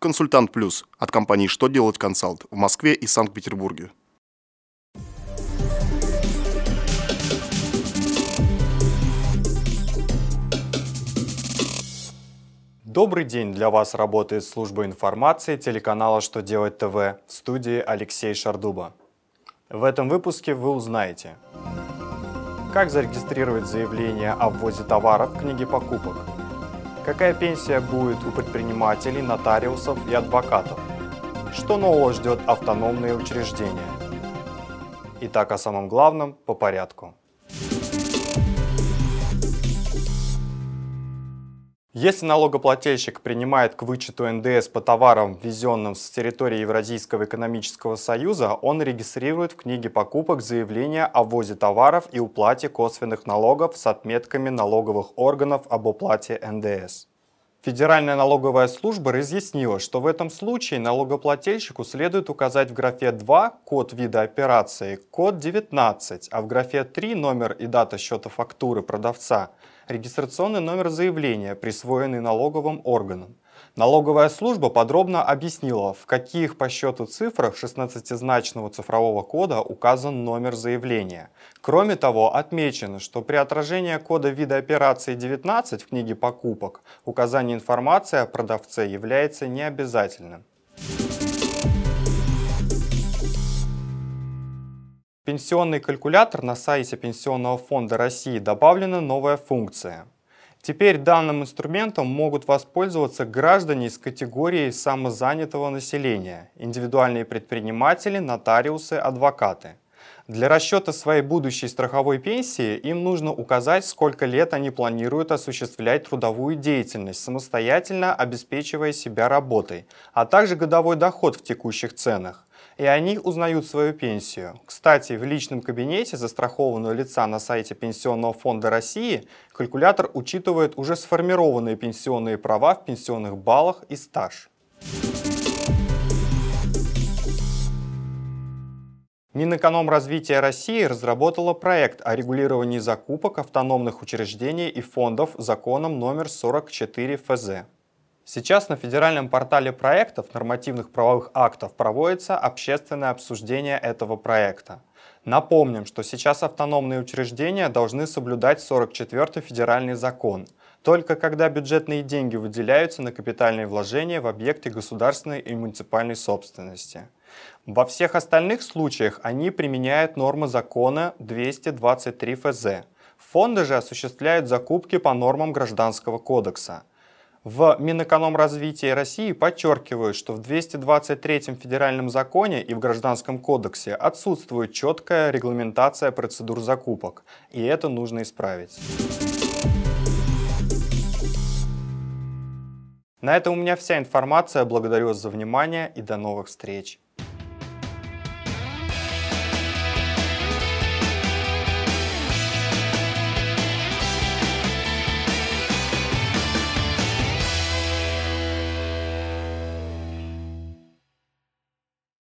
Консультант Плюс от компании «Что делать консалт» в Москве и Санкт-Петербурге. Добрый день! Для вас работает служба информации телеканала «Что делать ТВ» в студии Алексей Шардуба. В этом выпуске вы узнаете, как зарегистрировать заявление о ввозе товаров в книге покупок, какая пенсия будет у предпринимателей, нотариусов и адвокатов, что нового ждет автономные учреждения. Итак, о самом главном по порядку. Если налогоплательщик принимает к вычету НДС по товарам, ввезенным с территории Евразийского экономического союза, он регистрирует в книге покупок заявление о ввозе товаров и уплате косвенных налогов с отметками налоговых органов об уплате НДС. Федеральная налоговая служба разъяснила, что в этом случае налогоплательщику следует указать в графе 2 код вида операции, код 19, а в графе 3 номер и дата счета фактуры продавца, регистрационный номер заявления, присвоенный налоговым органом. Налоговая служба подробно объяснила, в каких по счету цифрах 16-значного цифрового кода указан номер заявления. Кроме того, отмечено, что при отражении кода вида операции 19 в книге покупок указание информации о продавце является необязательным. Пенсионный калькулятор на сайте Пенсионного фонда России добавлена новая функция – Теперь данным инструментом могут воспользоваться граждане из категории самозанятого населения, индивидуальные предприниматели, нотариусы, адвокаты. Для расчета своей будущей страховой пенсии им нужно указать, сколько лет они планируют осуществлять трудовую деятельность, самостоятельно обеспечивая себя работой, а также годовой доход в текущих ценах и они узнают свою пенсию. Кстати, в личном кабинете застрахованного лица на сайте Пенсионного фонда России калькулятор учитывает уже сформированные пенсионные права в пенсионных баллах и стаж. Минэкономразвития России разработала проект о регулировании закупок автономных учреждений и фондов законом номер 44 ФЗ. Сейчас на федеральном портале проектов нормативных правовых актов проводится общественное обсуждение этого проекта. Напомним, что сейчас автономные учреждения должны соблюдать 44-й федеральный закон. Только когда бюджетные деньги выделяются на капитальные вложения в объекты государственной и муниципальной собственности. Во всех остальных случаях они применяют нормы закона 223 ФЗ. Фонды же осуществляют закупки по нормам Гражданского кодекса. В Минэкономразвитии России подчеркивают, что в 223 федеральном законе и в Гражданском кодексе отсутствует четкая регламентация процедур закупок, и это нужно исправить. На этом у меня вся информация. Благодарю вас за внимание и до новых встреч.